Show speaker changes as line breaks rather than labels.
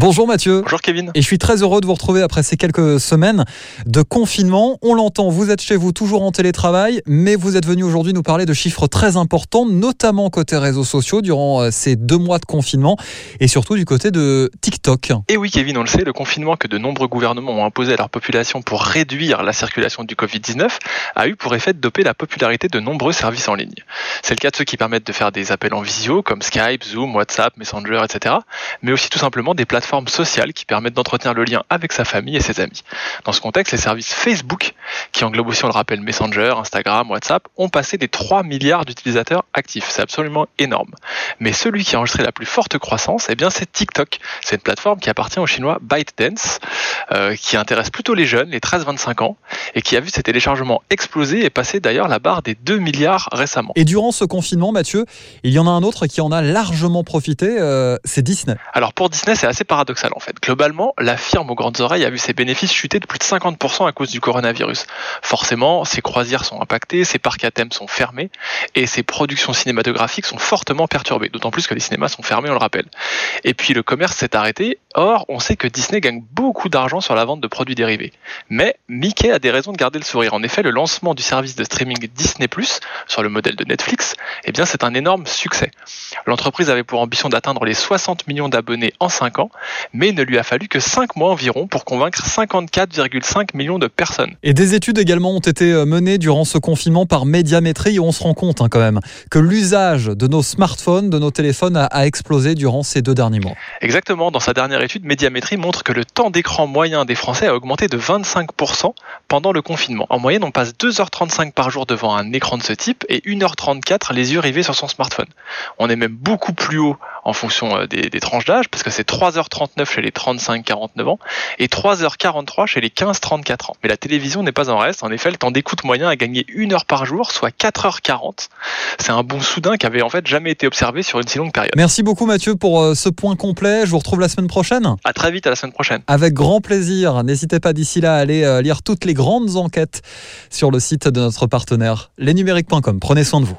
Bonjour Mathieu.
Bonjour Kevin.
Et je suis très heureux de vous retrouver après ces quelques semaines de confinement. On l'entend, vous êtes chez vous toujours en télétravail, mais vous êtes venu aujourd'hui nous parler de chiffres très importants, notamment côté réseaux sociaux durant euh, ces deux mois de confinement et surtout du côté de TikTok.
Et oui Kevin, on le sait, le confinement que de nombreux gouvernements ont imposé à leur population pour réduire la circulation du Covid-19 a eu pour effet de doper la popularité de nombreux services en ligne. C'est le cas de ceux qui permettent de faire des appels en visio comme Skype, Zoom, WhatsApp, Messenger, etc. Mais aussi tout simplement des plateformes sociales qui permettent d'entretenir le lien avec sa famille et ses amis. Dans ce contexte, les services Facebook, qui englobent aussi, on le rappelle, Messenger, Instagram, WhatsApp, ont passé des 3 milliards d'utilisateurs actifs. C'est absolument énorme. Mais celui qui a enregistré la plus forte croissance, eh c'est TikTok. C'est une plateforme qui appartient au chinois ByteDance, euh, qui intéresse plutôt les jeunes, les 13-25 ans, et qui a vu ses téléchargements exploser et passer d'ailleurs la barre des 2 milliards récemment.
Et durant ce confinement, Mathieu, il y en a un autre qui en a largement profité, euh, c'est Disney.
Alors pour Disney, c'est assez paradoxal en fait. Globalement, la firme aux grandes oreilles a vu ses bénéfices chuter de plus de 50% à cause du coronavirus. Forcément, ses croisières sont impactées, ses parcs à thème sont fermés et ses productions cinématographiques sont fortement perturbées, d'autant plus que les cinémas sont fermés, on le rappelle. Et puis le commerce s'est arrêté. Or, on sait que Disney gagne beaucoup d'argent sur la vente de produits dérivés. Mais Mickey a des raisons de garder le sourire. En effet, le lancement du service de streaming Disney sur le modèle de Netflix, eh c'est un énorme succès. L'entreprise avait pour ambition d'atteindre les 60 millions d'abonnés en 5 ans, mais il ne lui a fallu que 5 mois environ pour convaincre 54,5 millions de personnes.
Et des études également ont été euh, menées durant ce confinement par Médiamétrie et on se rend compte hein, quand même que l'usage de nos smartphones, de nos téléphones a, explosé durant ces deux derniers mois.
Exactement, dans sa dernière étude, Médiamétrie montre que le temps d'écran moyen des Français a augmenté de 25% pendant le confinement. En moyenne, on passe 2h35 par jour devant un écran de ce type et 1h34 les yeux rivés sur son smartphone. On est même beaucoup plus haut en fonction euh, des, tranches d'âge, parce que c'est 3h39 chez les 35-49 ans et 3h43 chez les 15-34 ans. Mais la télévision n'est pas en reste. En effet, le temps d'écoute moyen a gagné une heure par jour, soit 4h40. C'est un bon soudain qui avait en fait jamais été observé sur une si longue période.
Merci beaucoup Mathieu pour euh, ce point complet. Je vous retrouve la semaine prochaine.
À très vite, à la semaine prochaine.
Avec grand plaisir. N'hésitez pas d'ici là à aller euh, lire toutes les grandes enquêtes sur le site de notre partenaire lesnumériques.com. Prenez soin de vous.